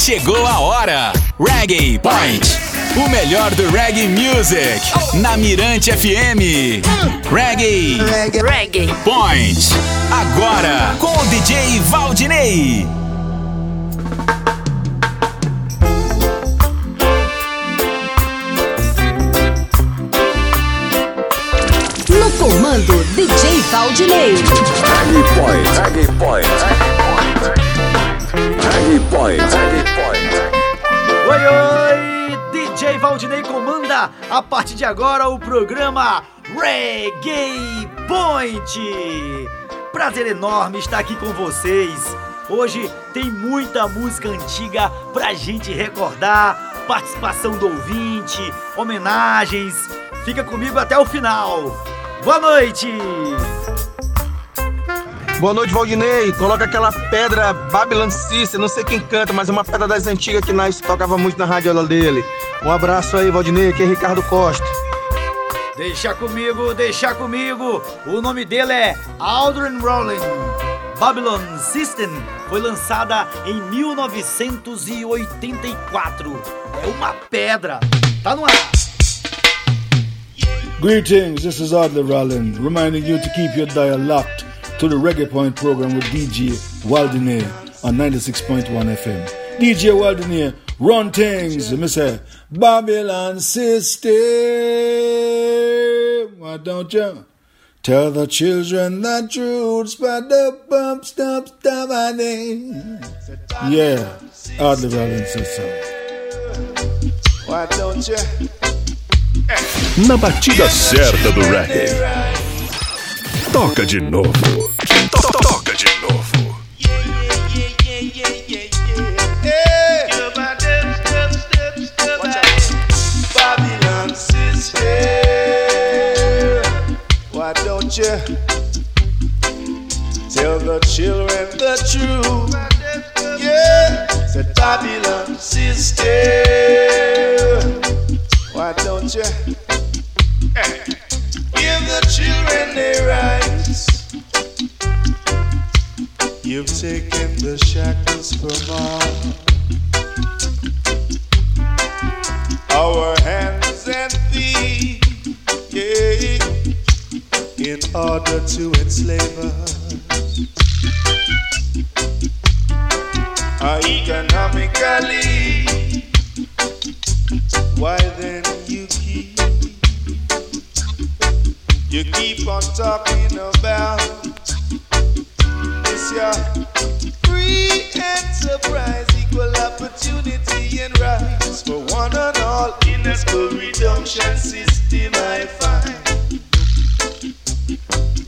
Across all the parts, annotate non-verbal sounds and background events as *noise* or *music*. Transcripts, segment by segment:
Chegou a hora. Reggae Point. O melhor do reggae music. Na Mirante FM. Reggae. Reggae. Point. Agora com o DJ Valdinei. No comando, DJ Valdinei. Reggae Point. Reggae Point. Reggae Point. Oi, oi! DJ Valdinei comanda a partir de agora o programa Reggae Point. Prazer enorme estar aqui com vocês. Hoje tem muita música antiga pra gente recordar, participação do ouvinte, homenagens. Fica comigo até o final. Boa noite! Boa noite, Valdinei. Coloca aquela pedra Babylon Sister, não sei quem canta, mas é uma pedra das antigas que nós tocava muito na radiola dele. Um abraço aí, Valdinei, que é Ricardo Costa. Deixa comigo, deixa comigo. O nome dele é Aldrin Rowling. Babylon System foi lançada em 1984. É uma pedra. Tá no ar. Greetings, this is Adler Rollin, reminding you to keep your dial locked to the Reggae Point program with DJ Waldine on 96.1 FM. DJ Waldine, run things, me say, Babylon system, why don't you? Tell the children the truth, but the bump stop stop Yeah, Adler Rollin says so. Why don't you? Na batida certa do reggae. Toca de novo. De novo. Babylon Sister. Why don't you tell the children the truth? Yeah, said. Why don't you give the children their rights? You've taken the shackles from all. our hands and feet, yeah, in order to enslave us. Uh, economically, why then you keep you keep on talking about free enterprise, equal opportunity and rights for one and all. In system. I find.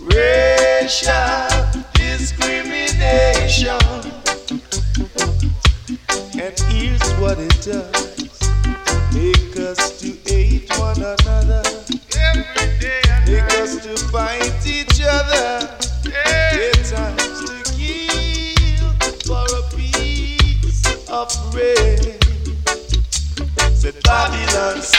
Racial discrimination, and here's what it does: Babylon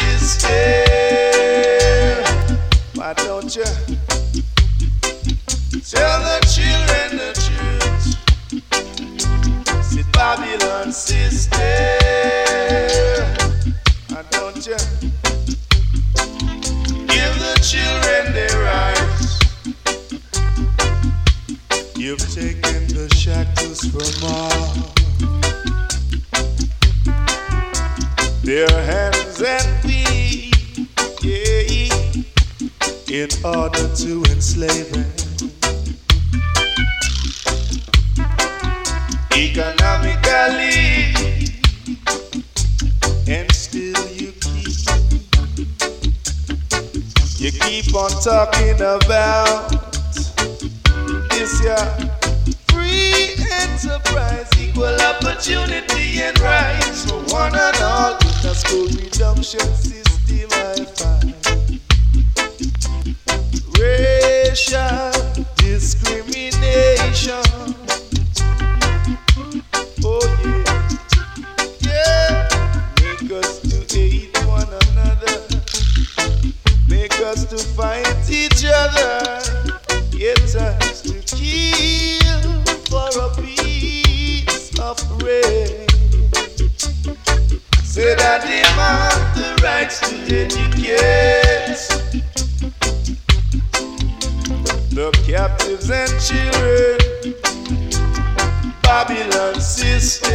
us to fight each other, yet us to kill for a piece of bread. Said I demand the rights to educate the captives and children, Babylon system.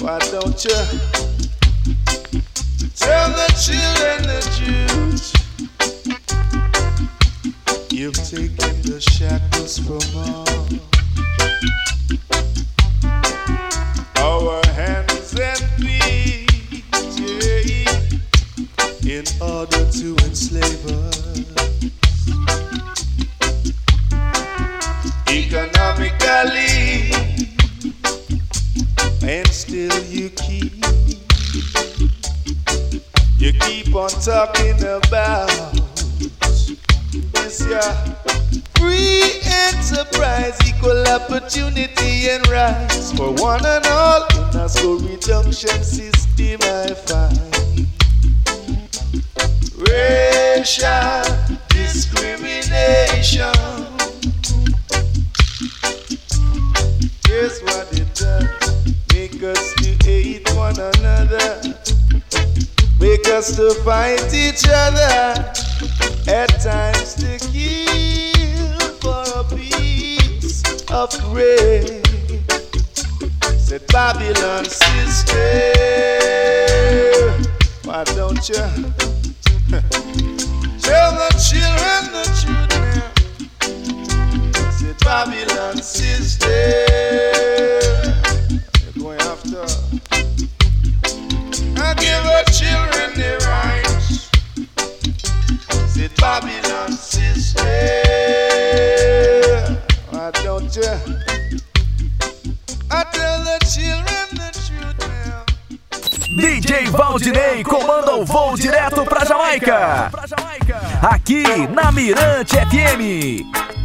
Why don't you? Tell the children. You've taken the shackles from us. talking about is your free enterprise, equal opportunity and rights for one and all. In a school reduction system, I find racial to fight each other, at times to kill for a piece of bread. Said Babylon, sister, why don't you *laughs* tell the children the truth now? Said Babylon, sister. DJ Valdinei comanda o voo direto pra Jamaica. Aqui na Mirante FM.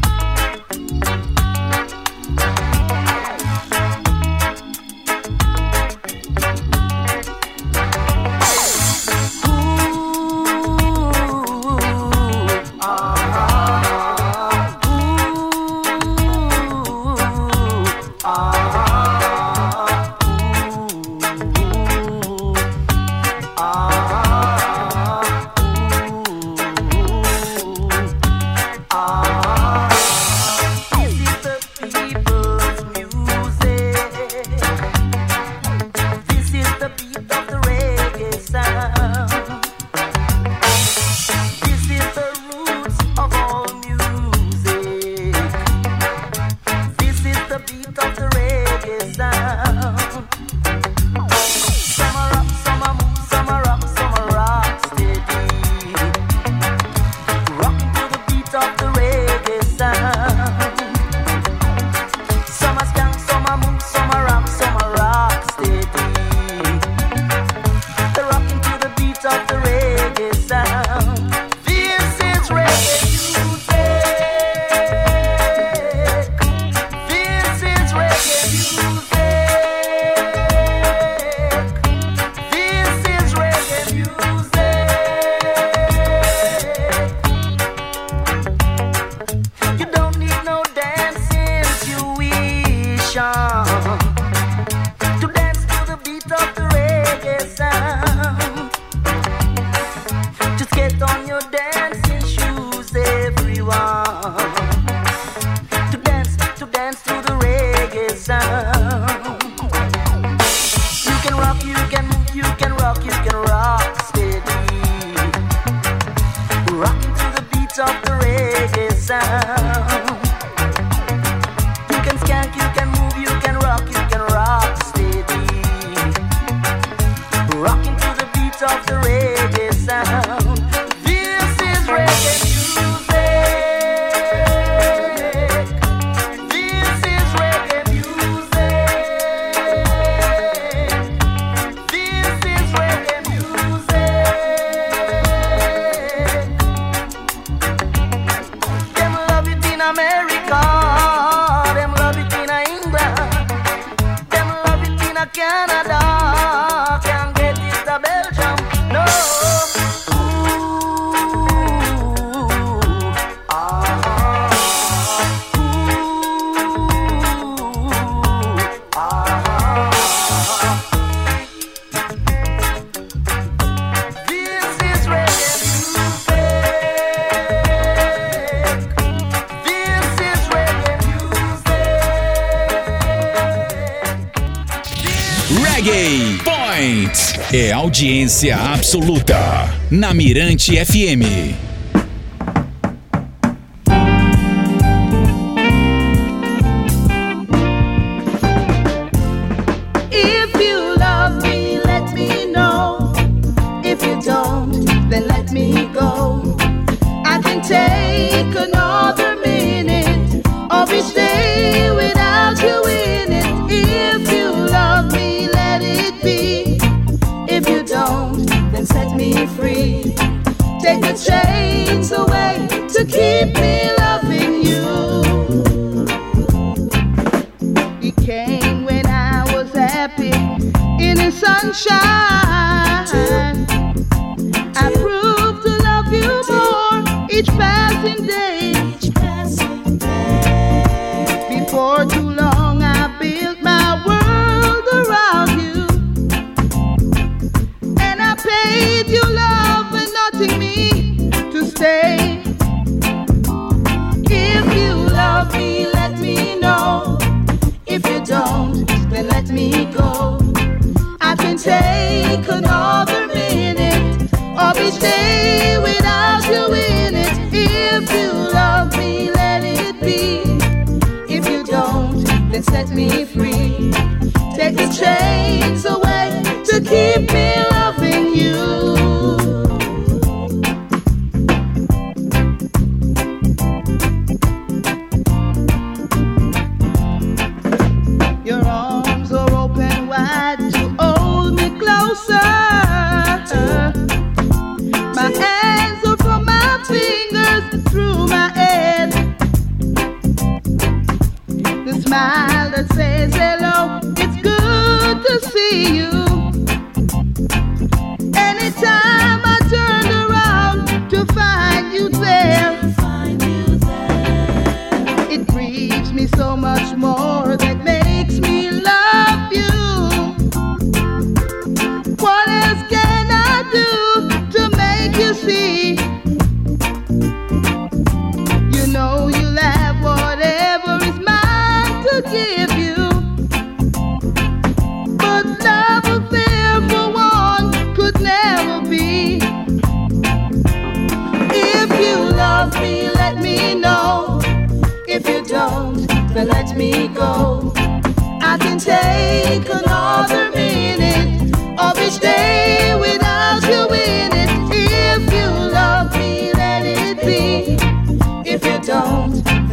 audiência absoluta na Mirante FM. For too long I built my world around you. And I paid you love nothing me to stay. If you love me, let me know. If you don't, then let me go. I can take another minute or be stay without you in it. If you love me, set me free. Take the chains away to keep me loving you. Your arms are open wide to hold me closer. smile says hello. It's good to see you.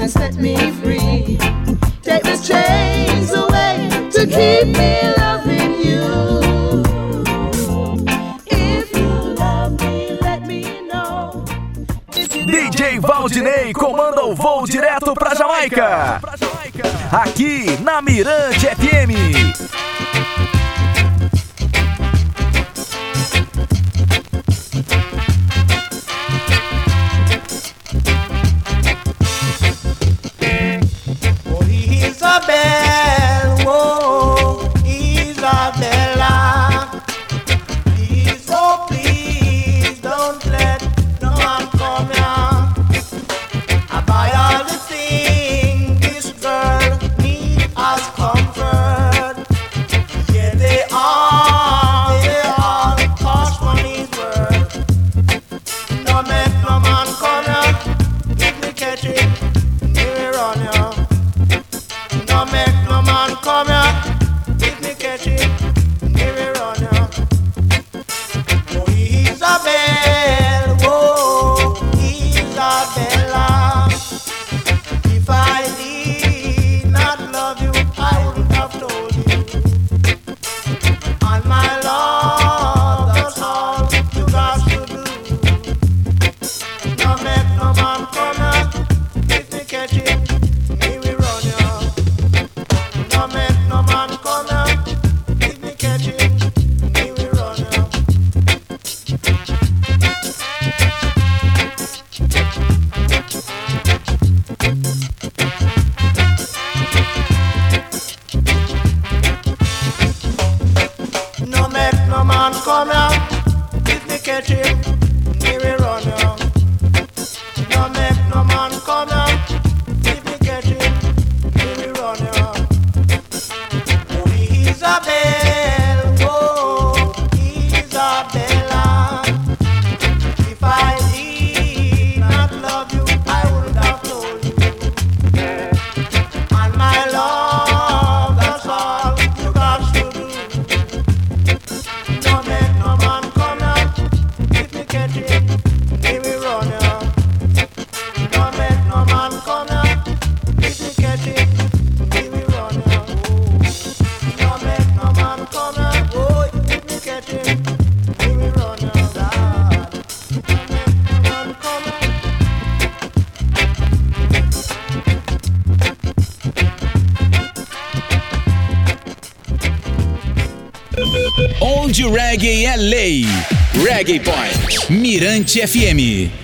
and set me free. Take the chains away to keep me loving you. If you love me, let me know. DJ Valdinei comanda o voo direto pra Jamaica. Aqui na Mirante FM. Onde o reggae é lei. Reggae Point. Mirante FM.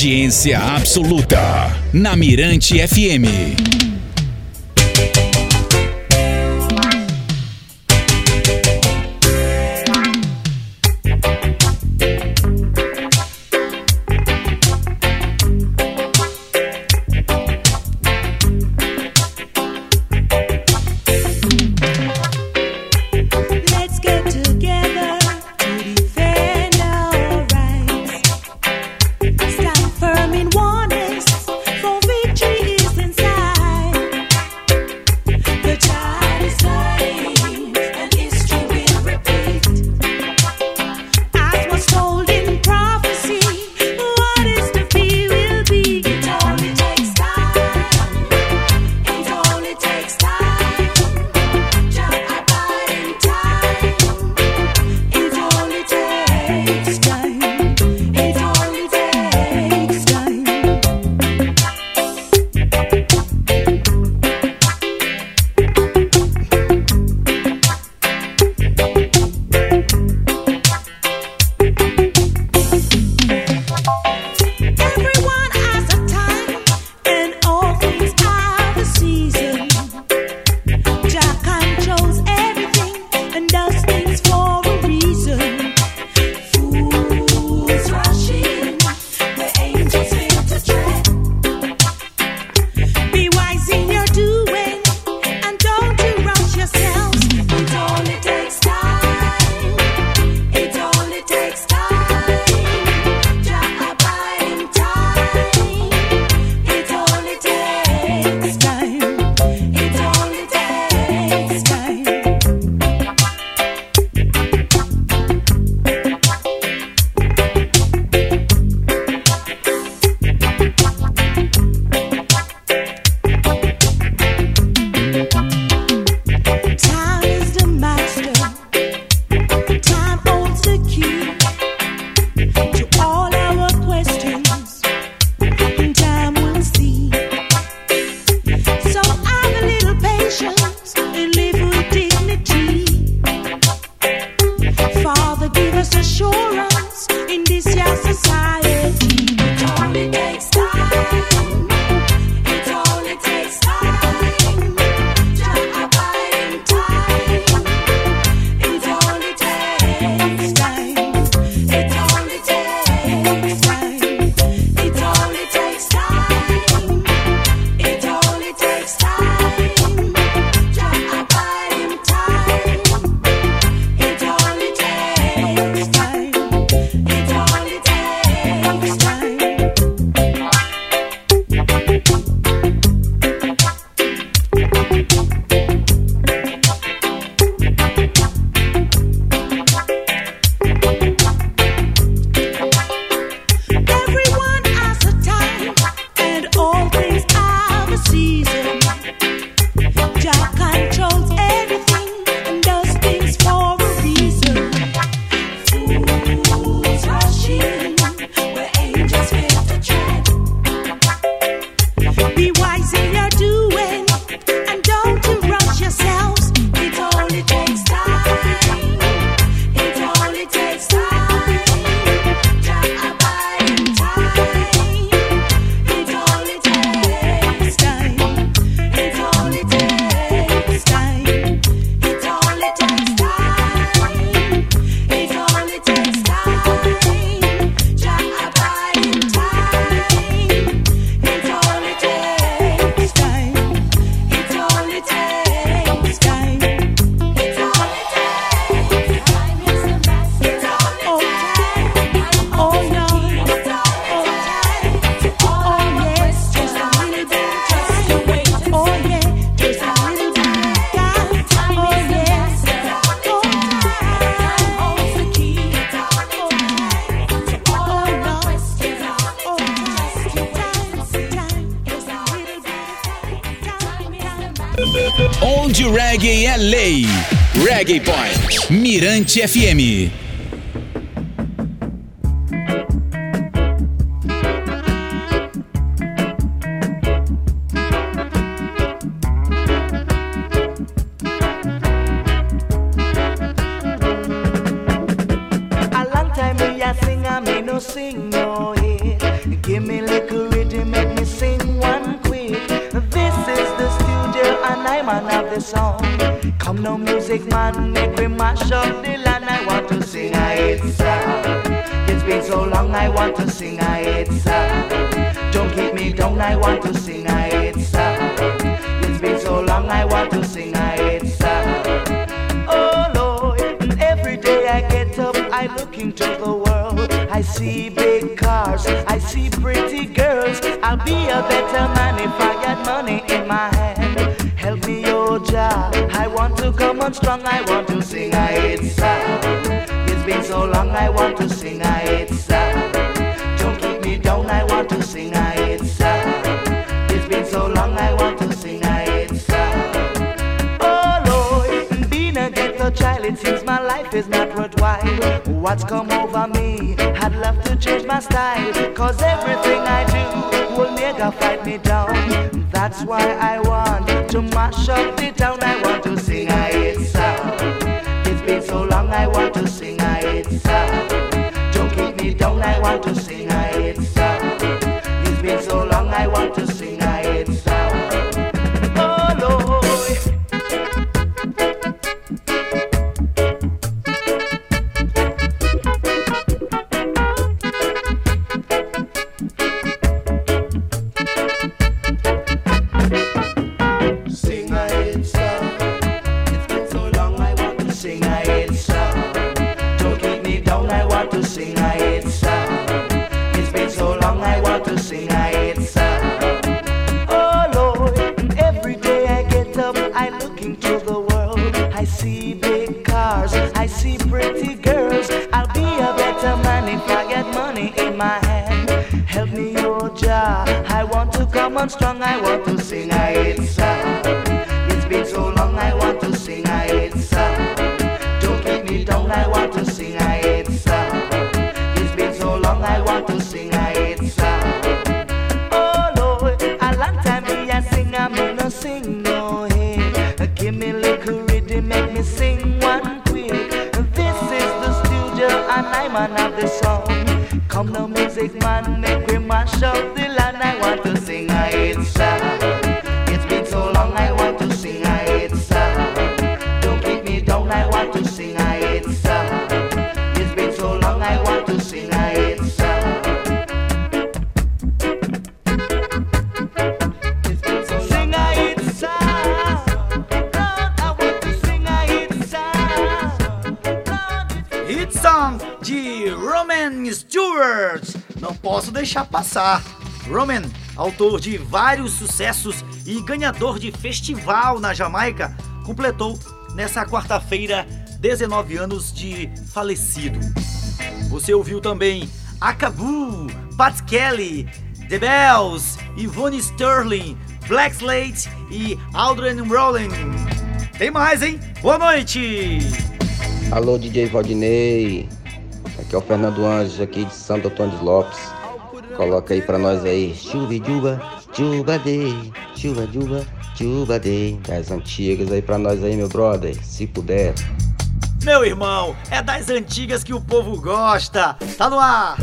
Audiência absoluta na Mirante FM. Hit FM. I look into the world. I see big cars, I see pretty girls. I'll be a better man if I got money in my hand. Help me, oh Jah. I want to come on strong, I want to sing a hit song. It's been so long, I want to sing a hit song. Don't keep me down, I want to sing a hit song. It's been so long, I want to sing a hit song. Oh Lord, being a ghetto child, it seems my life is not What's come over me? I'd love to change my style, cause everything I do will nigga fight me down. That's why I want to mash up the town. I want to sing a hit song. It's been so long, I want to sing a hit song. Don't keep me down, I want to sing Help me, oh Jah. I want to come on strong, I want to sing a hit song. It's been so long, I want to sing a hit song. Don't keep me down, I want to sing a hit song. It's been so long, I want to sing a hit song. Oh Lord, a long time me I sing, I'm gonna sing no hit. Give me little rhythm, make me sing one quick. This is the studio and I'm of the song. Come now, music man, make me mash up the land. I want to sing a hit song. Posso deixar passar. Roman, autor de vários sucessos e ganhador de festival na Jamaica, completou nessa quarta-feira 19 anos de falecido. Você ouviu também Akabu, Pat Kelly, The Bells, Yvonne Sterling, Black Slate e Aldrin Rowling. Tem mais, hein? Boa noite! Alô, DJ Valdinei. Aqui é o Fernando Anjos, aqui de Santo Antônio dos Lopes. Coloca aí pra nós aí. Chuva e juba, juba day. Chuva, juba, juba day. Das antigas aí pra nós aí, meu brother. Se puder. Meu irmão, é das antigas que o povo gosta. Tá no ar!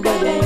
Baby.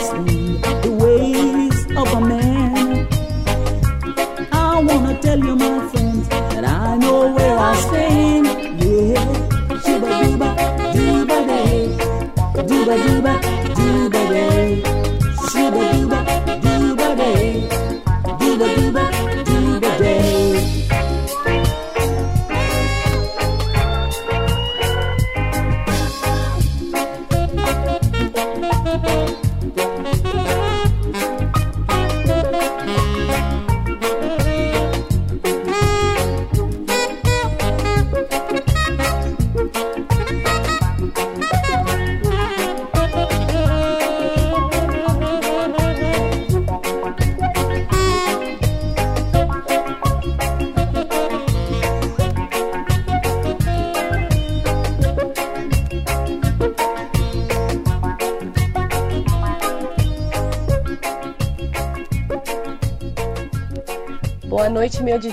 soon.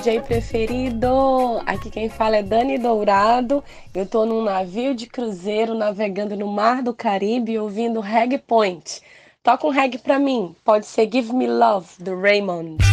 DJ preferido! Aqui quem fala é Dani Dourado. Eu tô num navio de cruzeiro navegando no mar do Caribe ouvindo Reg Point. Toca um reggae pra mim. Pode ser Give Me Love, do Raymond.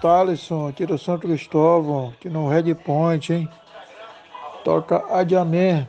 Thaleson, aqui do Santo Cristóvão, aqui no Red Point, hein? Toca Adiamé.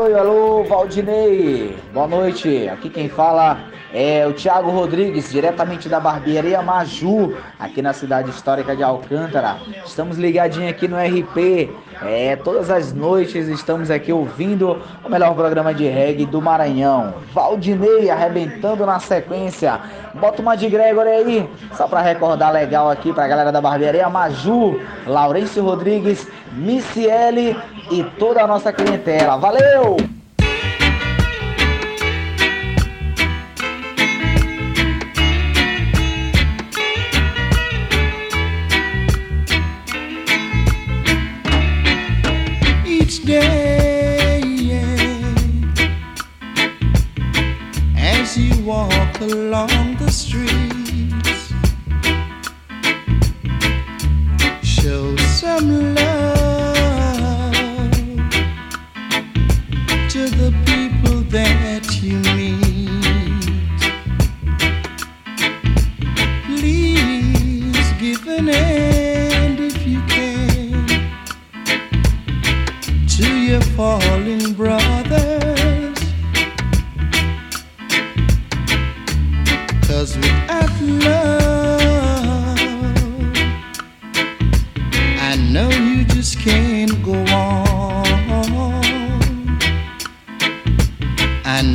Oi, alô, Valdinei. Boa noite. Aqui quem fala é o Thiago Rodrigues, diretamente da barbearia Maju, aqui na cidade histórica de Alcântara. Estamos ligadinhos aqui no RP. É, todas as noites estamos aqui ouvindo o melhor programa de reggae do Maranhão. Valdinei arrebentando na sequência. Bota uma de Gregory aí, só pra recordar legal aqui pra galera da barbearia Maju, Laurêncio Rodrigues, Missiele e toda a nossa clientela. Valeu! The streets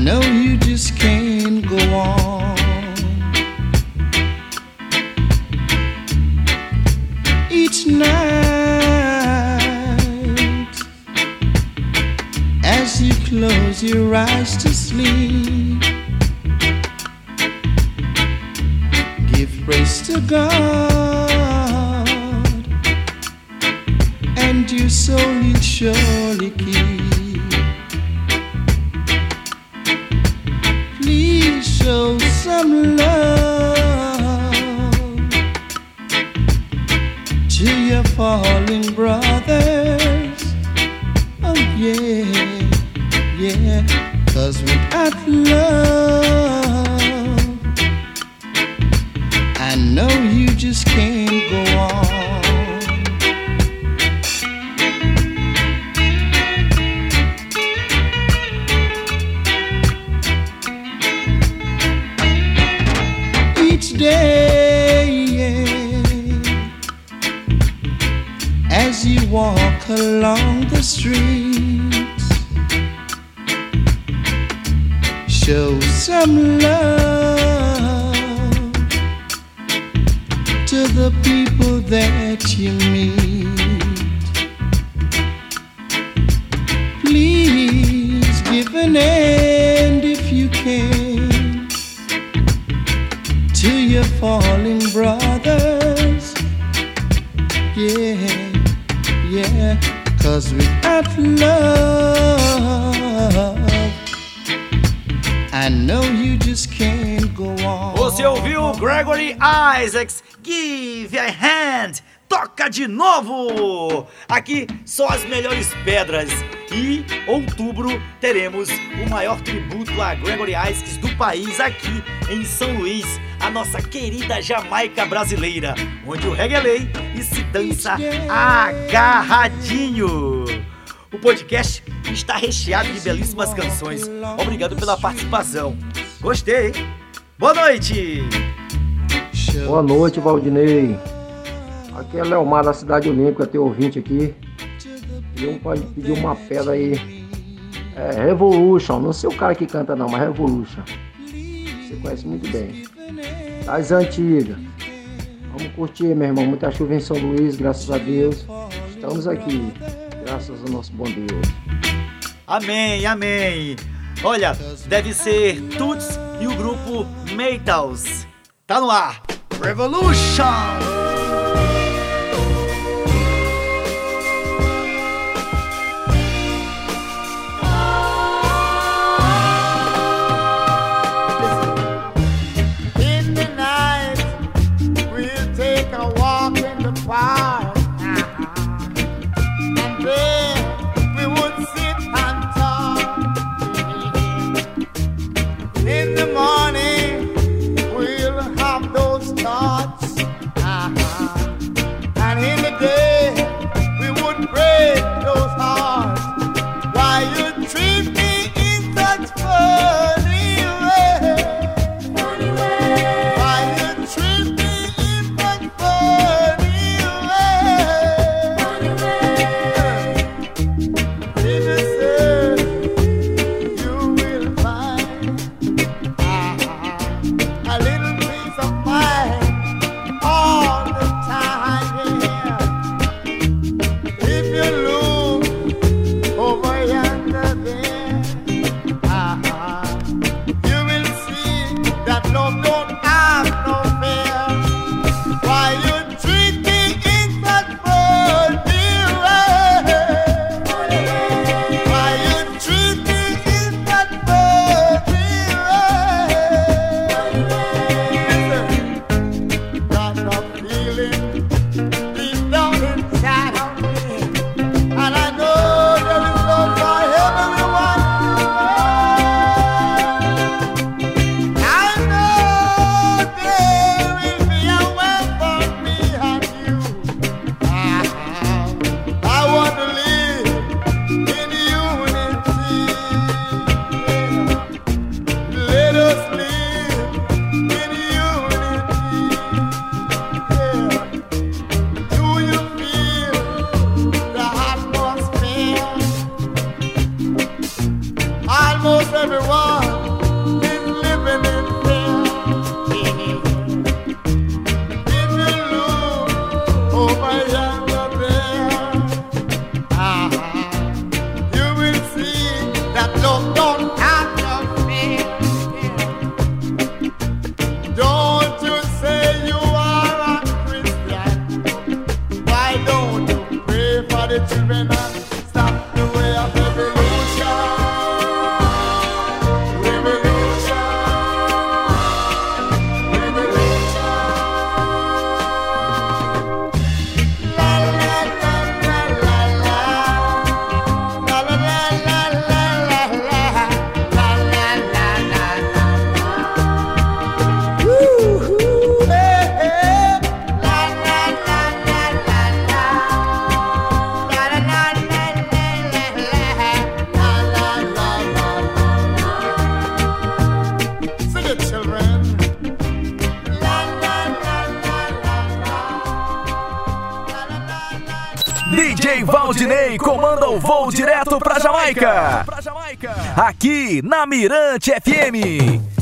know you just can't go on. Each night as you close your eyes your fallen brothers. Yeah, yeah, cause without love, I know you just can't go on. Você ouviu Gregory Isaacs, Give a Hand, toca de novo! Aqui só as melhores pedras. E outubro teremos o maior tributo a Gregory Isaacs do país aqui em São Luís, a nossa querida Jamaica brasileira, onde o reggae é lei e se dança agarradinho. O podcast está recheado de belíssimas canções. Obrigado pela participação. Gostei, hein? Boa noite! Boa noite, Valdinei. Aqui é Leomar da Cidade Olímpica, teu ouvinte aqui. E um pode pedir uma pedra aí. É Revolution, não sei o cara que canta não, mas Revolution. Você conhece muito bem das antigas. Vamos curtir, meu irmão. Muita chuva em São Luís, graças a Deus. Estamos aqui, graças ao nosso bom Deus. Amém, amém. Olha, deve ser Tuts e o grupo Metals. Tá no ar. Revolution! aqui na Mirante FM.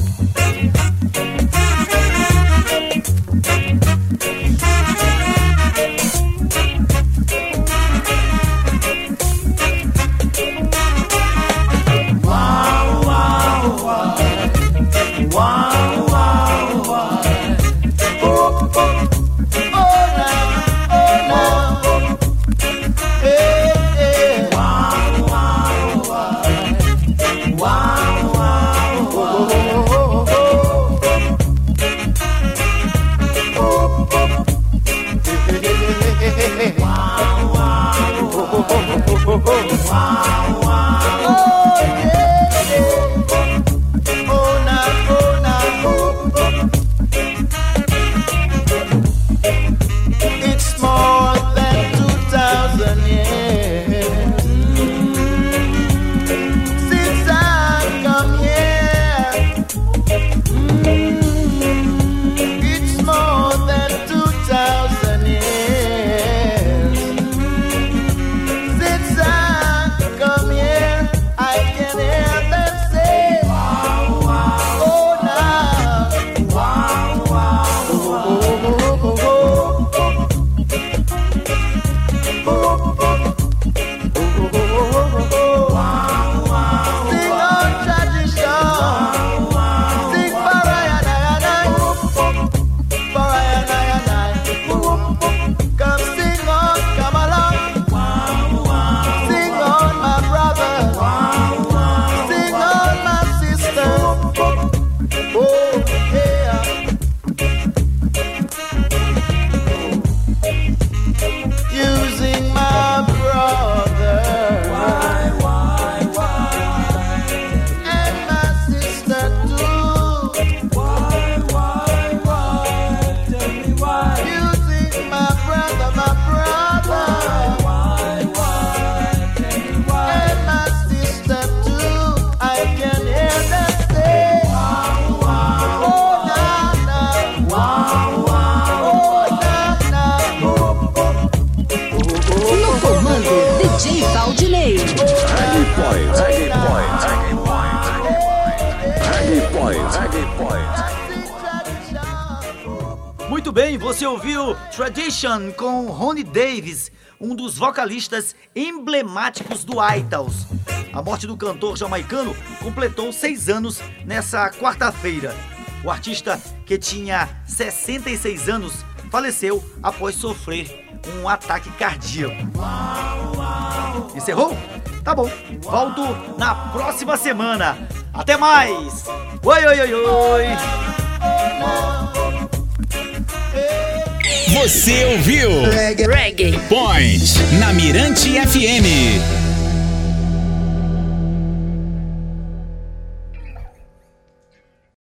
Vocalistas emblemáticos do Idols. A morte do cantor jamaicano completou seis anos nessa quarta-feira. O artista, que tinha 66 anos, faleceu após sofrer um ataque cardíaco. Encerrou? Tá bom. Volto na próxima semana. Até mais! Oi, oi, oi, oi! Você ouviu Reggae. Point na Mirante FM.